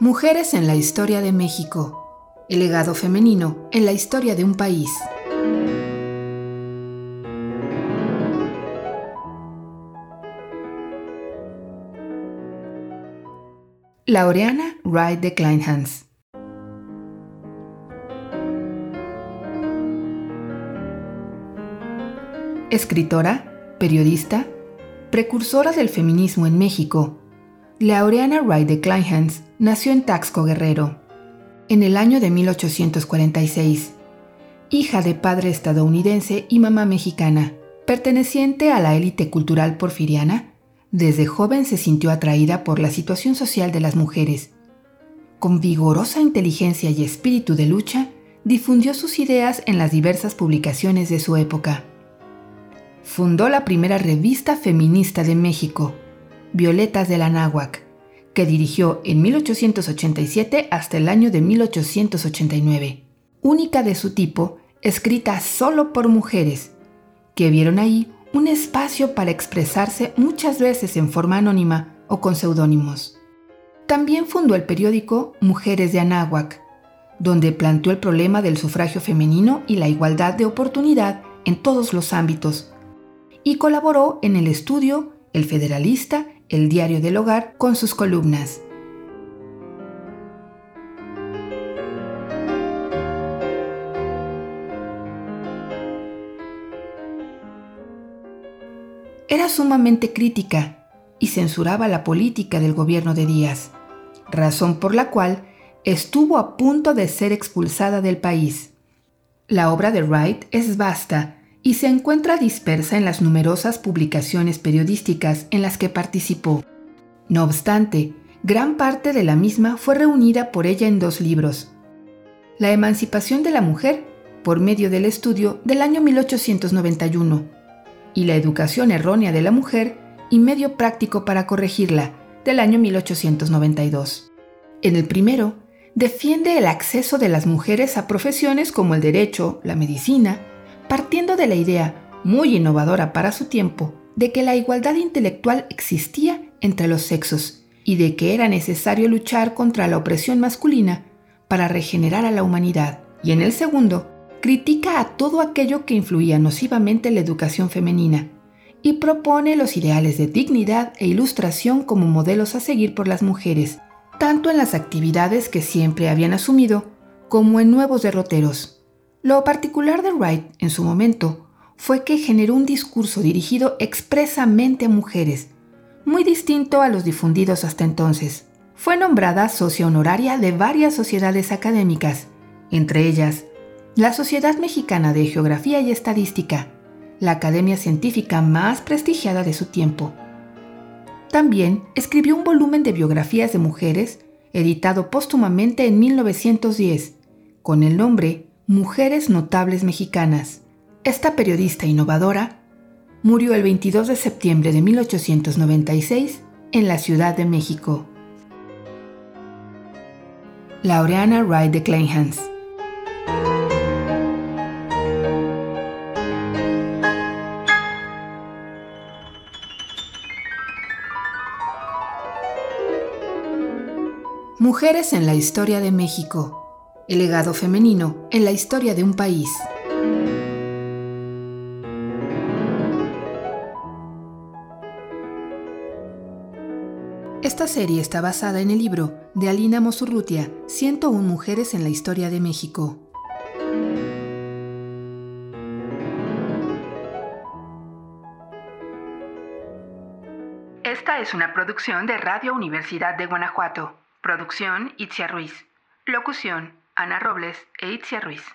Mujeres en la historia de México. El legado femenino en la historia de un país. Laureana Wright de Kleinhans. Escritora, periodista, precursora del feminismo en México, Laureana Wright de Kleinhans nació en Taxco, Guerrero, en el año de 1846, hija de padre estadounidense y mamá mexicana, perteneciente a la élite cultural porfiriana. Desde joven se sintió atraída por la situación social de las mujeres. Con vigorosa inteligencia y espíritu de lucha, difundió sus ideas en las diversas publicaciones de su época fundó la primera revista feminista de México, Violetas de la Náhuac, que dirigió en 1887 hasta el año de 1889, única de su tipo, escrita solo por mujeres, que vieron ahí un espacio para expresarse muchas veces en forma anónima o con seudónimos. También fundó el periódico Mujeres de Anáhuac, donde planteó el problema del sufragio femenino y la igualdad de oportunidad en todos los ámbitos, y colaboró en el estudio El Federalista, el Diario del Hogar, con sus columnas. Era sumamente crítica y censuraba la política del gobierno de Díaz, razón por la cual estuvo a punto de ser expulsada del país. La obra de Wright es vasta y se encuentra dispersa en las numerosas publicaciones periodísticas en las que participó. No obstante, gran parte de la misma fue reunida por ella en dos libros. La emancipación de la mujer, por medio del estudio del año 1891, y La educación errónea de la mujer y medio práctico para corregirla, del año 1892. En el primero, defiende el acceso de las mujeres a profesiones como el derecho, la medicina, partiendo de la idea, muy innovadora para su tiempo, de que la igualdad intelectual existía entre los sexos y de que era necesario luchar contra la opresión masculina para regenerar a la humanidad. Y en el segundo, critica a todo aquello que influía nocivamente en la educación femenina y propone los ideales de dignidad e ilustración como modelos a seguir por las mujeres, tanto en las actividades que siempre habían asumido como en nuevos derroteros. Lo particular de Wright en su momento fue que generó un discurso dirigido expresamente a mujeres, muy distinto a los difundidos hasta entonces. Fue nombrada socia honoraria de varias sociedades académicas, entre ellas la Sociedad Mexicana de Geografía y Estadística, la academia científica más prestigiada de su tiempo. También escribió un volumen de biografías de mujeres, editado póstumamente en 1910, con el nombre Mujeres Notables Mexicanas. Esta periodista innovadora murió el 22 de septiembre de 1896 en la Ciudad de México. Laureana Wright de Kleinhans. Mujeres en la historia de México el legado femenino en la historia de un país. Esta serie está basada en el libro de Alina Mosurrutia, 101 Mujeres en la Historia de México. Esta es una producción de Radio Universidad de Guanajuato. Producción Itzia Ruiz. Locución Ana Robles e Itzia Ruiz.